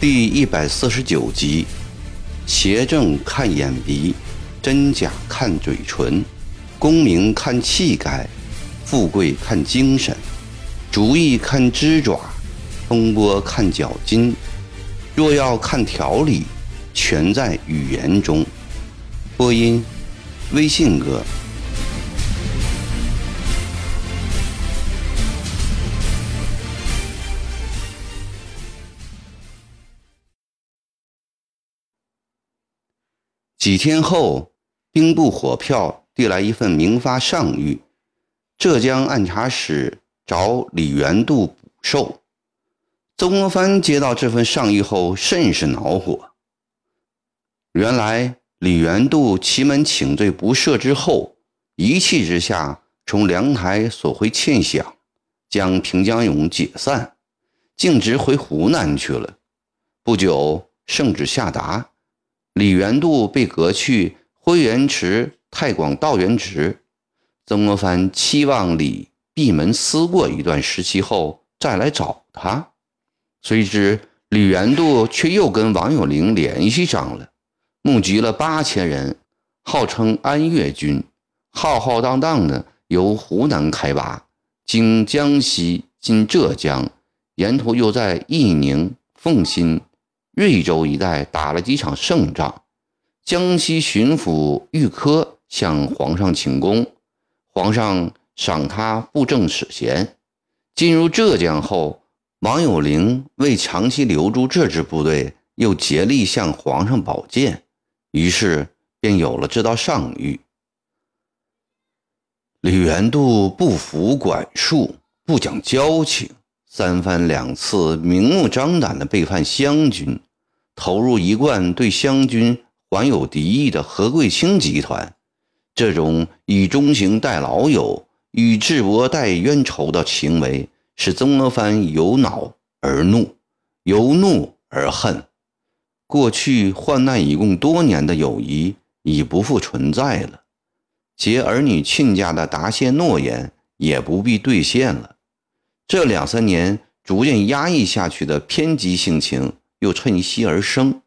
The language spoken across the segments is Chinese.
第一百四十九集：邪正看眼鼻，真假看嘴唇，功名看气概，富贵看精神，主意看枝爪，风波看脚筋。若要看条理，全在语言中。播音：微信哥。几天后，兵部火票递来一份明发上谕：浙江按察使找李元度补授。曾国藩接到这份上谕后，甚是恼火。原来李元度祁门请罪不赦之后，一气之下从凉台索回欠饷，将平江勇解散，径直回湖南去了。不久，圣旨下达。李元度被革去辉元池太广道元职，曾国藩期望李闭门思过一段时期后再来找他，谁知李元度却又跟王有龄联系上了，募集了八千人，号称安岳军，浩浩荡荡的由湖南开拔，经江西进浙江，沿途又在义宁、奉新。瑞州一带打了几场胜仗，江西巡抚玉科向皇上请功，皇上赏他布政使衔。进入浙江后，王有龄为长期留住这支部队，又竭力向皇上保荐，于是便有了这道上谕。李元度不服管束，不讲交情，三番两次明目张胆地背叛湘军。投入一贯对湘军怀有敌意的何桂清集团，这种以忠行待老友、与智伯待冤仇的行为，使曾国藩由恼而怒，由怒而恨。过去患难与共多年的友谊已不复存在了，结儿女亲家的答谢诺言也不必兑现了。这两三年逐渐压抑下去的偏激性情。又趁虚而生，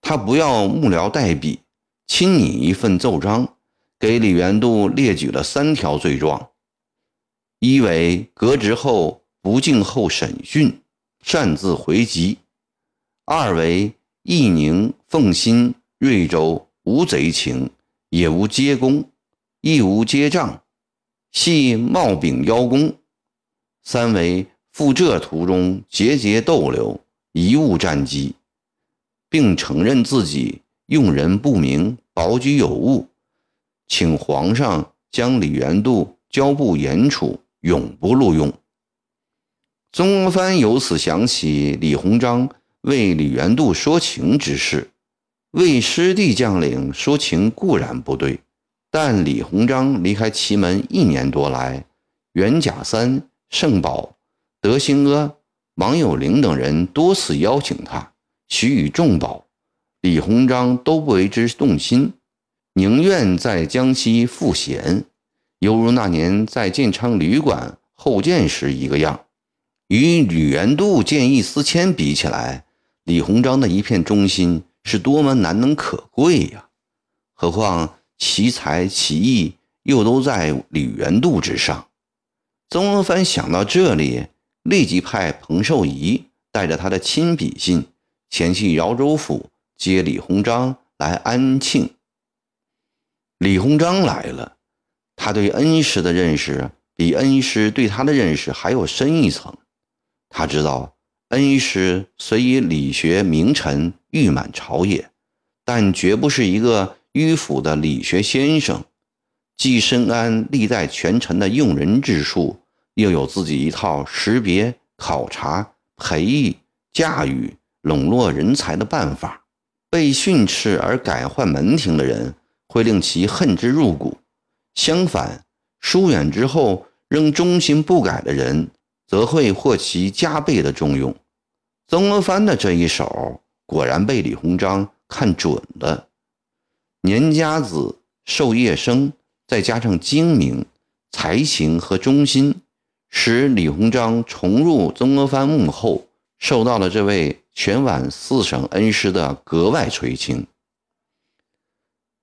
他不要幕僚代笔，亲拟一份奏章，给李元度列举了三条罪状：一为革职后不敬候审讯，擅自回籍；二为义宁、奉新、瑞州无贼情，也无接功，亦无接账，系冒秉邀功；三为赴浙途中节节逗留。贻误战机，并承认自己用人不明、保举有误，请皇上将李元度交部严处，永不录用。曾国藩由此想起李鸿章为李元度说情之事。为师弟将领说情固然不对，但李鸿章离开祁门一年多来，袁甲三、盛宝、德兴阿。王有龄等人多次邀请他，许以重宝，李鸿章都不为之动心，宁愿在江西赋闲，犹如那年在建昌旅馆候见时一个样。与吕元度见异思迁比起来，李鸿章的一片忠心是多么难能可贵呀！何况其才其艺又都在李元度之上。曾国藩想到这里。立即派彭寿仪带着他的亲笔信前去饶州府接李鸿章来安庆。李鸿章来了，他对恩师的认识比恩师对他的认识还要深一层。他知道恩师虽以理学名臣誉满朝野，但绝不是一个迂腐的理学先生，既深谙历代权臣的用人之术。又有自己一套识别、考察、培育、驾驭、笼络人才的办法。被训斥而改换门庭的人，会令其恨之入骨；相反，疏远之后仍忠心不改的人，则会获其加倍的重用。曾国藩的这一手，果然被李鸿章看准了。年家子、授业生，再加上精明、才情和忠心。使李鸿章重入曾国藩幕后，受到了这位全皖四省恩师的格外垂青。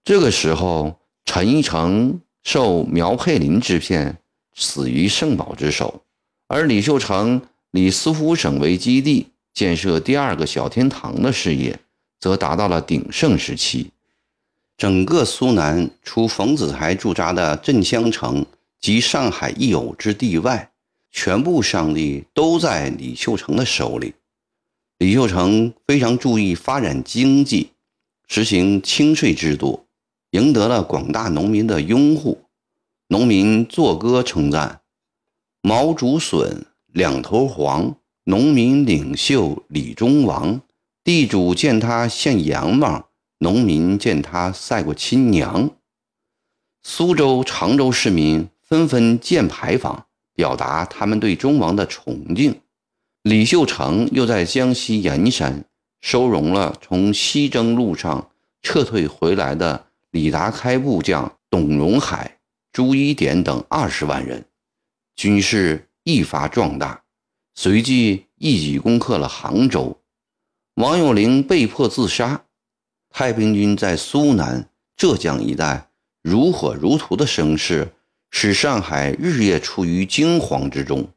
这个时候，陈一成受苗佩林之骗，死于盛宝之手，而李秀成以司福省为基地，建设第二个小天堂的事业，则达到了鼎盛时期。整个苏南，除冯子材驻扎的镇襄城及上海一隅之地外，全部上力都在李秀成的手里。李秀成非常注意发展经济，实行轻税制度。赢得了广大农民的拥护，农民作歌称赞：“毛竹笋，两头黄，农民领袖李中王。地主见他献阎王，农民见他赛过亲娘。”苏州、常州市民纷纷建牌坊，表达他们对中王的崇敬。李秀成又在江西盐山收容了从西征路上撤退回来的。李达开部将董荣海、朱一典等二十万人，军事愈发壮大。随即一举攻克了杭州，王有龄被迫自杀。太平军在苏南、浙江一带如火如荼的声势，使上海日夜处于惊惶之中。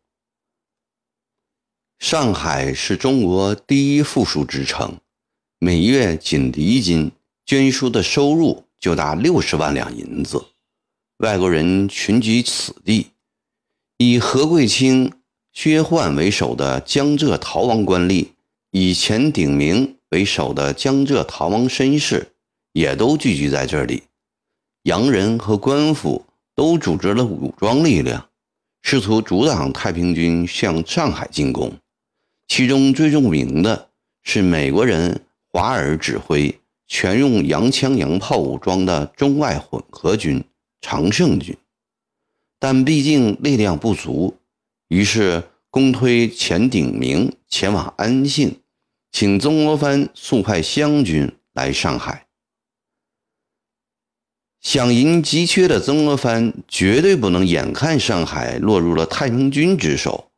上海是中国第一富庶之城，每月仅离京捐书的收入。就达六十万两银子，外国人群居此地，以何桂清、薛焕为首的江浙逃亡官吏，以钱鼎铭为首的江浙逃亡绅士，也都聚集在这里。洋人和官府都组织了武装力量，试图阻挡太平军向上海进攻。其中最著名的是美国人华尔指挥。全用洋枪洋炮武装的中外混合军常胜军，但毕竟力量不足，于是公推钱鼎铭前往安庆，请曾国藩速派湘军来上海。饷银急缺的曾国藩绝对不能眼看上海落入了太平军之手，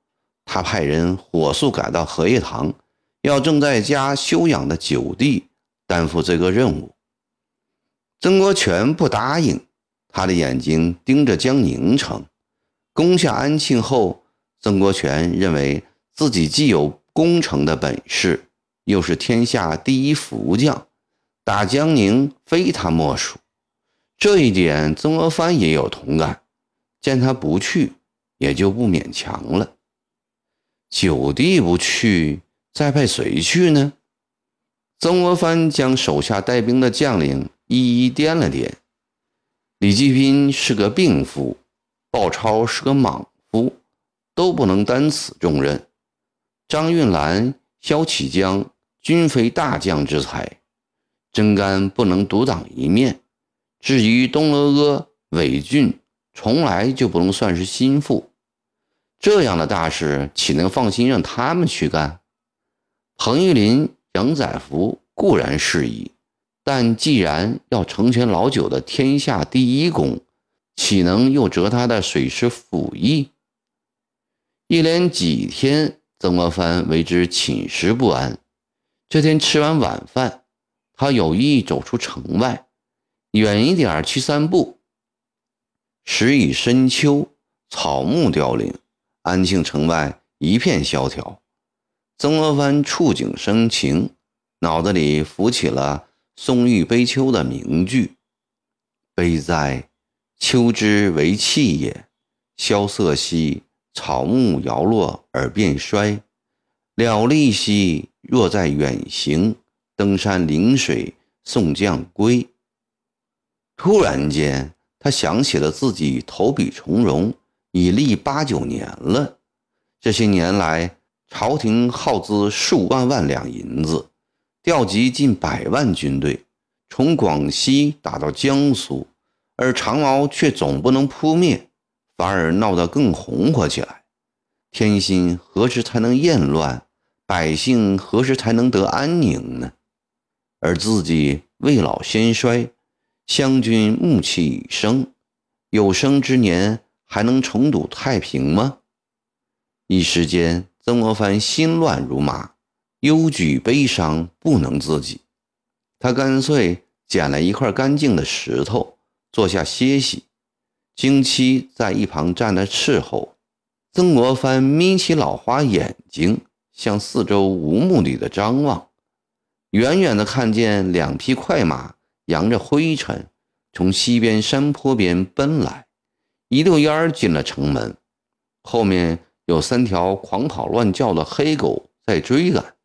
他派人火速赶到荷叶塘，要正在家休养的九弟。担负这个任务，曾国荃不答应。他的眼睛盯着江宁城。攻下安庆后，曾国荃认为自己既有攻城的本事，又是天下第一福将，打江宁非他莫属。这一点，曾国藩也有同感。见他不去，也就不勉强了。九弟不去，再派谁去呢？曾国藩将手下带兵的将领一一掂了掂。李继斌是个病夫，鲍超是个莽夫，都不能担此重任。张运兰、萧启江均非大将之才，真干不能独当一面。至于东阿阿、韦俊，从来就不能算是心腹。这样的大事，岂能放心让他们去干？彭玉麟。杨载福固然适宜，但既然要成全老九的天下第一功，岂能又折他的水师府役？一连几天，曾国藩为之寝食不安。这天吃完晚饭，他有意走出城外，远一点去散步。时已深秋，草木凋零，安庆城外一片萧条。曾国藩触景生情，脑子里浮起了宋玉悲秋的名句：“悲哉，秋之为气也！萧瑟兮，草木摇落而变衰；了立兮，若在远行，登山临水送将归。”突然间，他想起了自己投笔从戎已历八九年了，这些年来。朝廷耗资数万万两银子，调集近百万军队，从广西打到江苏，而长毛却总不能扑灭，反而闹得更红火起来。天心何时才能厌乱？百姓何时才能得安宁呢？而自己未老先衰，湘军暮气已生，有生之年还能重睹太平吗？一时间。曾国藩心乱如麻，忧惧悲伤不能自己，他干脆捡了一块干净的石头，坐下歇息。经期在一旁站着伺候。曾国藩眯起老花眼睛，向四周无目的的张望，远远的看见两匹快马扬着灰尘从西边山坡边奔来，一溜烟儿进了城门，后面有三条狂跑乱叫的黑狗在追赶。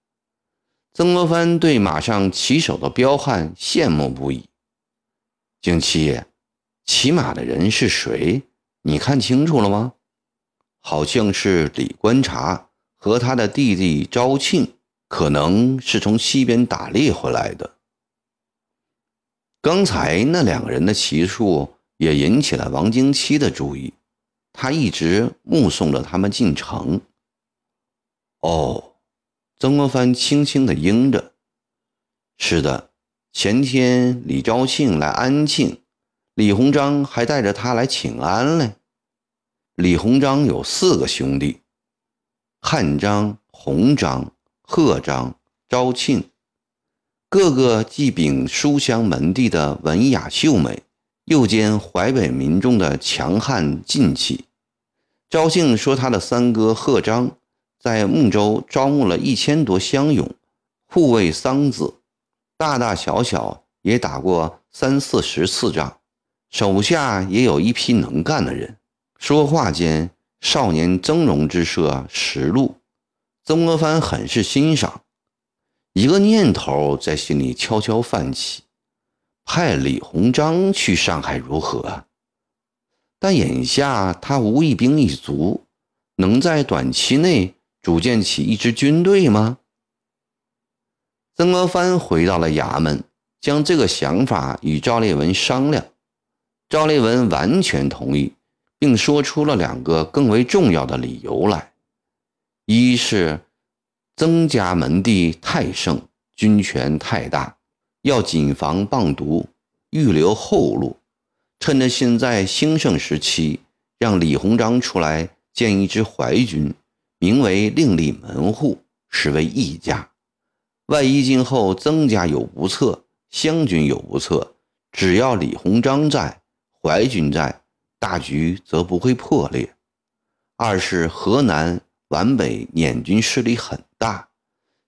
曾国藩对马上骑手的彪悍羡慕不已。景七，骑马的人是谁？你看清楚了吗？好像是李观察和他的弟弟招庆，可能是从西边打猎回来的。刚才那两个人的骑术也引起了王经七的注意，他一直目送着他们进城。哦。曾国藩轻轻地应着：“是的，前天李昭庆来安庆，李鸿章还带着他来请安嘞。李鸿章有四个兄弟：汉章、鸿章、贺章、昭庆，个个既秉书香门第的文雅秀美，又兼淮北民众的强悍劲气。赵庆说，他的三哥贺章。”在睦州招募了一千多乡勇，护卫桑梓，大大小小也打过三四十次仗，手下也有一批能干的人。说话间，少年峥嵘之色实露，曾国藩很是欣赏。一个念头在心里悄悄泛起：派李鸿章去上海如何？但眼下他无一兵一卒，能在短期内。组建起一支军队吗？曾国藩回到了衙门，将这个想法与赵烈文商量。赵烈文完全同意，并说出了两个更为重要的理由来：一是曾家门第太盛，军权太大，要谨防棒毒，预留后路；趁着现在兴盛时期，让李鸿章出来建一支淮军。名为另立门户，实为义家。万一今后曾家有不测，湘军有不测，只要李鸿章在，淮军在，大局则不会破裂。二是河南皖北捻军势力很大，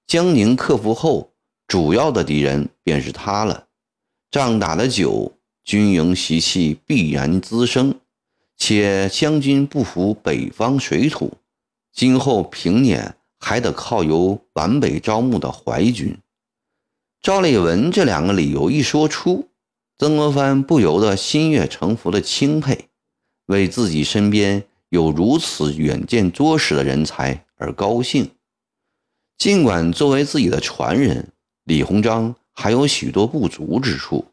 江宁克服后，主要的敌人便是他了。仗打得久，军营习气必然滋生，且湘军不服北方水土。今后平年还得靠由皖北招募的淮军。赵立文这两个理由一说出，曾国藩不由得心悦诚服的钦佩，为自己身边有如此远见卓识的人才而高兴。尽管作为自己的传人，李鸿章还有许多不足之处，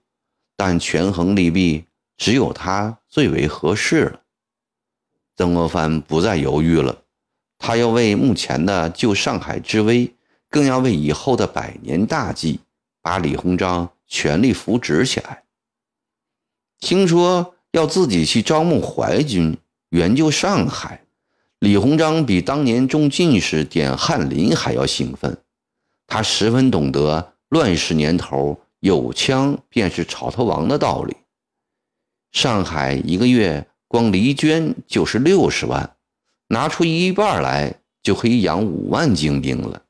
但权衡利弊，只有他最为合适了。曾国藩不再犹豫了。他要为目前的救上海之危，更要为以后的百年大计，把李鸿章全力扶植起来。听说要自己去招募淮军援救上海，李鸿章比当年中进士点翰林还要兴奋。他十分懂得乱世年头有枪便是草头王的道理。上海一个月光黎捐就是六十万。拿出一半来，就可以养五万精兵了。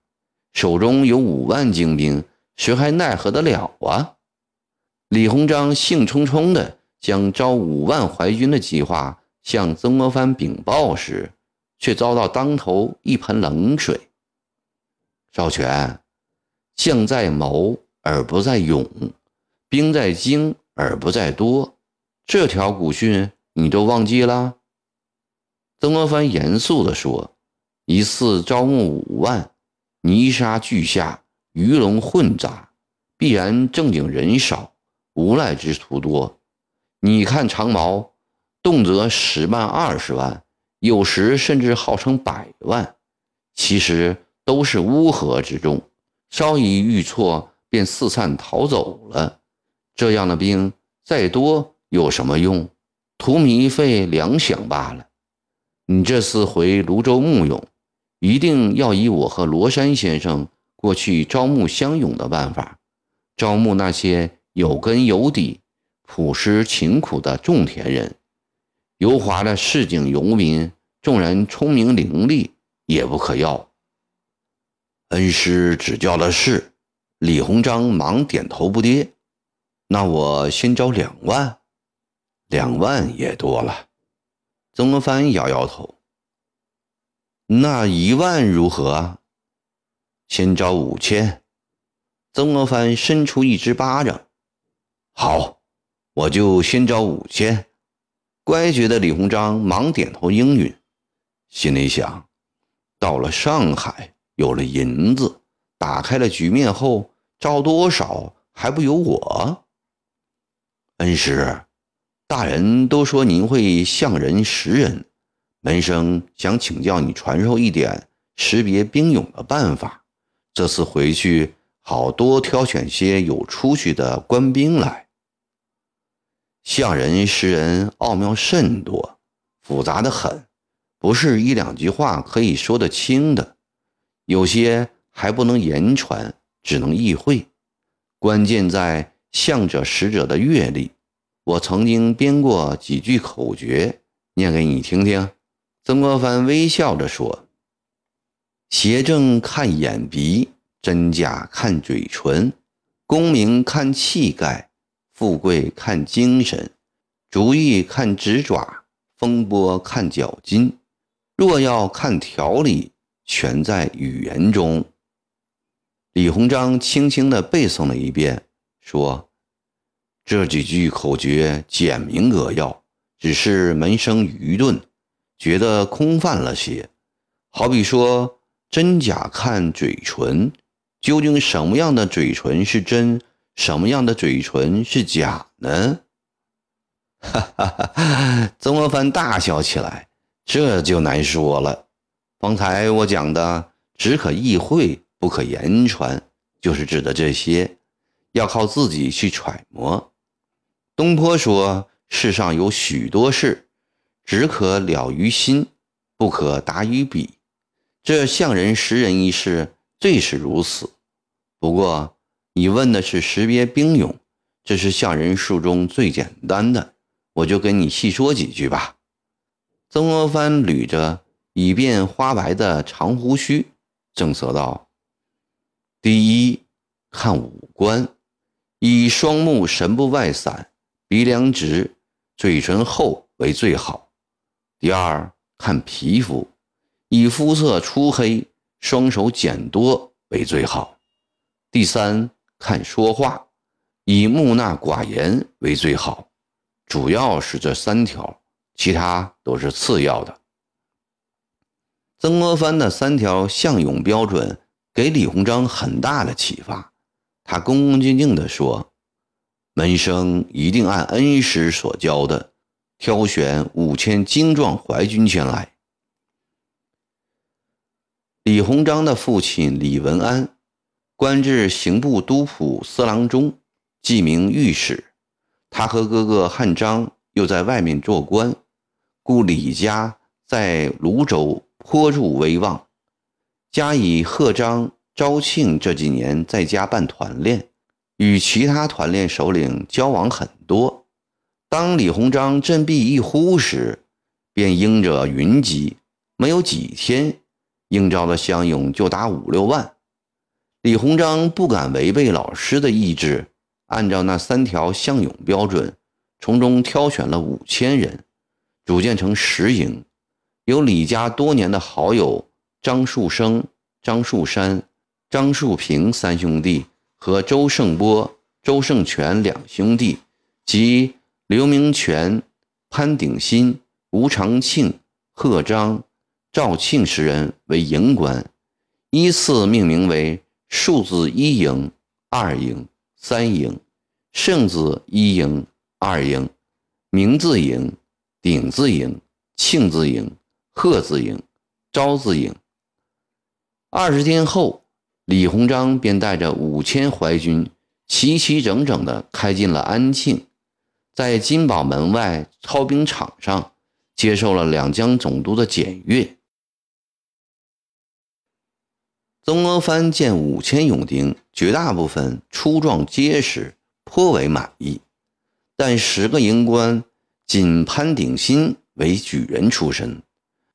手中有五万精兵，谁还奈何得了啊？李鸿章兴冲冲地将招五万淮军的计划向曾国藩禀报时，却遭到当头一盆冷水。少权，将在谋而不在勇，兵在精而不在多，这条古训你都忘记了？曾国藩严肃地说：“一次招募五万，泥沙俱下，鱼龙混杂，必然正经人少，无赖之徒多。你看长毛，动辄十万、二十万，有时甚至号称百万，其实都是乌合之众，稍一遇挫便四散逃走了。这样的兵再多有什么用？图米费粮饷罢了。”你这次回泸州募勇，一定要以我和罗山先生过去招募乡勇的办法，招募那些有根有底、朴实勤苦的种田人。油滑的市井游民，纵然聪明伶俐，也不可要。恩师指教的是，李鸿章忙点头不迭。那我先招两万，两万也多了。曾国藩摇摇头。那一万如何？先招五千。曾国藩伸出一只巴掌。好，我就先招五千。乖觉的李鸿章忙点头应允，心里想：到了上海，有了银子，打开了局面后，招多少还不由我？恩师，大人都说您会相人识人。门生想请教你传授一点识别兵勇的办法，这次回去好多挑选些有出息的官兵来。相人识人奥妙甚多，复杂的很，不是一两句话可以说得清的，有些还不能言传，只能意会。关键在相者识者的阅历。我曾经编过几句口诀，念给你听听。曾国藩微笑着说：“邪正看眼鼻，真假看嘴唇，功名看气概，富贵看精神，主意看指爪，风波看脚筋。若要看条理，全在语言中。”李鸿章轻轻地背诵了一遍，说：“这几句口诀简明扼要，只是门生愚钝。”觉得空泛了些，好比说真假看嘴唇，究竟什么样的嘴唇是真，什么样的嘴唇是假呢？哈哈哈！曾国藩大笑起来，这就难说了。方才我讲的只可意会，不可言传，就是指的这些，要靠自己去揣摩。东坡说：“世上有许多事。”只可了于心，不可达于笔。这相人识人一事最是如此。不过你问的是识别兵勇，这是相人术中最简单的，我就跟你细说几句吧。曾国藩捋着已变花白的长胡须，正色道：“第一，看五官，以双目神不外散，鼻梁直，嘴唇厚为最好。”第二看皮肤，以肤色粗黑、双手茧多为最好。第三看说话，以木讷寡言为最好。主要是这三条，其他都是次要的。曾国藩的三条相勇标准给李鸿章很大的启发，他恭恭敬敬地说：“门生一定按恩师所教的。”挑选五千精壮淮军前来。李鸿章的父亲李文安，官至刑部都捕司郎中，记名御史。他和哥哥汉章又在外面做官，故李家在泸州颇著威望。加以贺章、昭庆这几年在家办团练，与其他团练首领交往很多。当李鸿章振臂一呼时，便应着云集。没有几天，应召的乡勇就达五六万。李鸿章不敢违背老师的意志，按照那三条向勇标准，从中挑选了五千人，组建成十营，由李家多年的好友张树声、张树山、张树平三兄弟和周胜波、周胜全两兄弟及。刘明全、潘鼎新、吴长庆、贺章、赵庆十人为营官，依次命名为数字一营、二营、三营；胜字一营、二营、名字营、鼎字营、庆字营、贺字营、招字营。二十天后，李鸿章便带着五千淮军，齐齐整整地开进了安庆。在金宝门外操兵场上，接受了两江总督的检阅。曾国藩见五千勇丁，绝大部分粗壮结实，颇为满意。但十个营官，仅潘鼎新为举人出身，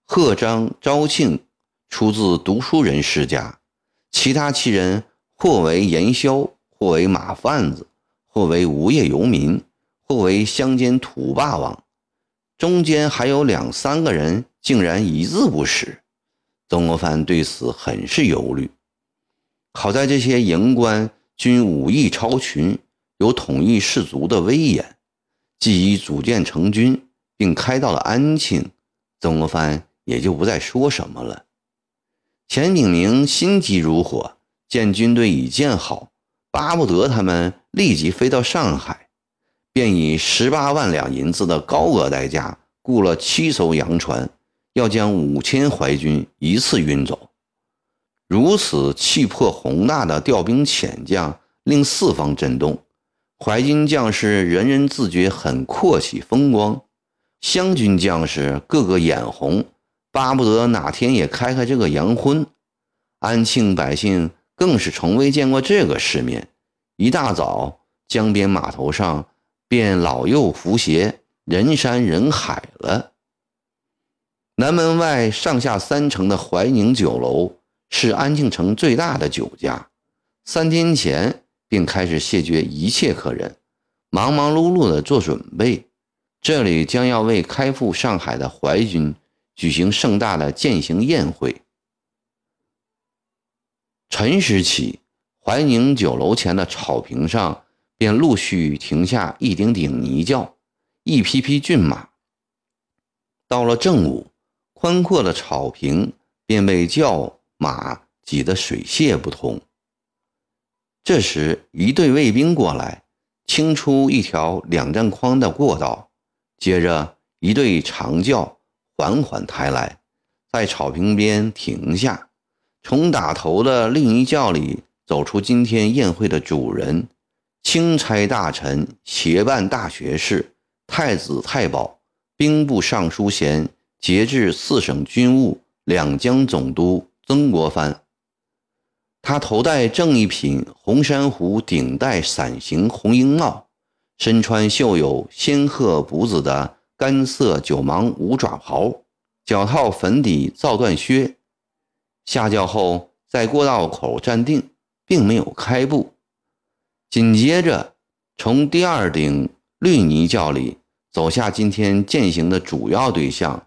贺章、昭庆出自读书人世家，其他七人或为盐枭，或为马贩子，或为无业游民，或为乡间土霸王，中间还有两三个人竟然一字不识。曾国藩对此很是忧虑。好在这些营官均武艺超群，有统一士卒的威严。既已组建成军，并开到了安庆，曾国藩也就不再说什么了。钱炳铭心急如火，见军队已建好，巴不得他们立即飞到上海，便以十八万两银子的高额代价雇了七艘洋船。要将五千淮军一次运走，如此气魄宏大的调兵遣将，令四方震动。淮军将士人人自觉很阔气风光，湘军将士个个眼红，巴不得哪天也开开这个洋荤。安庆百姓更是从未见过这个世面，一大早江边码头上便老幼扶携，人山人海了。南门外上下三层的怀宁酒楼是安庆城最大的酒家，三天前便开始谢绝一切客人，忙忙碌碌的做准备。这里将要为开赴上海的淮军举行盛大的饯行宴会。辰时起，怀宁酒楼前的草坪上便陆续停下一顶顶泥轿，一匹匹骏马。到了正午。宽阔的草坪便被轿马挤得水泄不通。这时，一队卫兵过来，清出一条两丈宽的过道，接着一队长轿缓缓抬来，在草坪边停下。从打头的另一轿里走出今天宴会的主人：钦差大臣、协办大学士、太子太保、兵部尚书衔。节制四省军务两江总督曾国藩，他头戴正一品红珊瑚顶戴伞形红缨帽，身穿绣有仙鹤补子的干色九芒五爪袍，脚套粉底皂缎靴。下轿后，在过道口站定，并没有开步。紧接着，从第二顶绿泥轿里走下今天践行的主要对象。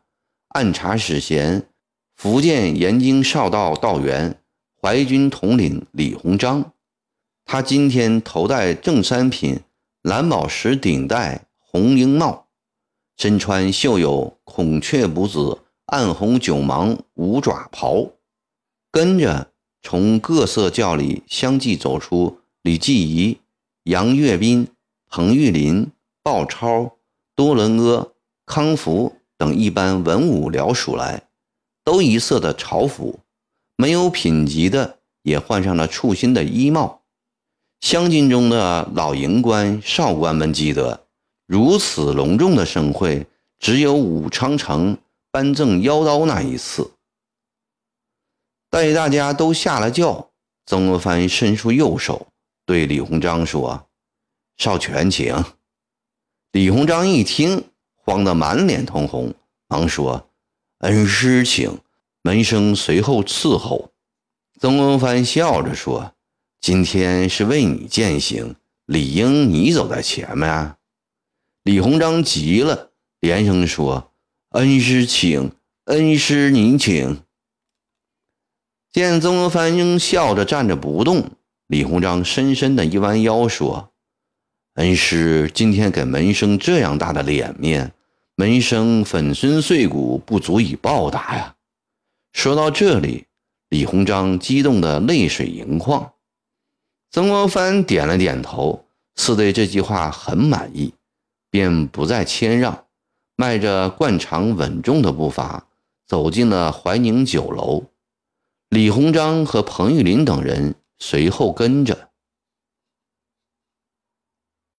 按察使衔，福建延津少道道员，淮军统领李鸿章。他今天头戴正三品蓝宝石顶戴红缨帽，身穿绣有孔雀补子暗红九芒五爪袍。跟着从各色轿里相继走出李继仪、杨岳斌、彭玉麟、鲍超、多伦阿、康福。等一般文武僚属来，都一色的朝服，没有品级的也换上了簇新的衣帽。乡军中的老营官、少官们记得，如此隆重的盛会，只有武昌城颁赠腰刀那一次。待大家都下了轿，曾国藩伸出右手，对李鸿章说：“少权，请。”李鸿章一听。慌得满脸通红，忙说：“恩师请，门生随后伺候。”曾国藩笑着说：“今天是为你践行，理应你走在前面。”李鸿章急了，连声说：“恩师请，恩师您请。”见曾国藩仍笑着站着不动，李鸿章深深的一弯腰说：“恩师今天给门生这样大的脸面。”门生粉身碎骨不足以报答呀！说到这里，李鸿章激动得泪水盈眶。曾国藩点了点头，似对这句话很满意，便不再谦让，迈着惯常稳重的步伐走进了怀宁酒楼。李鸿章和彭玉麟等人随后跟着。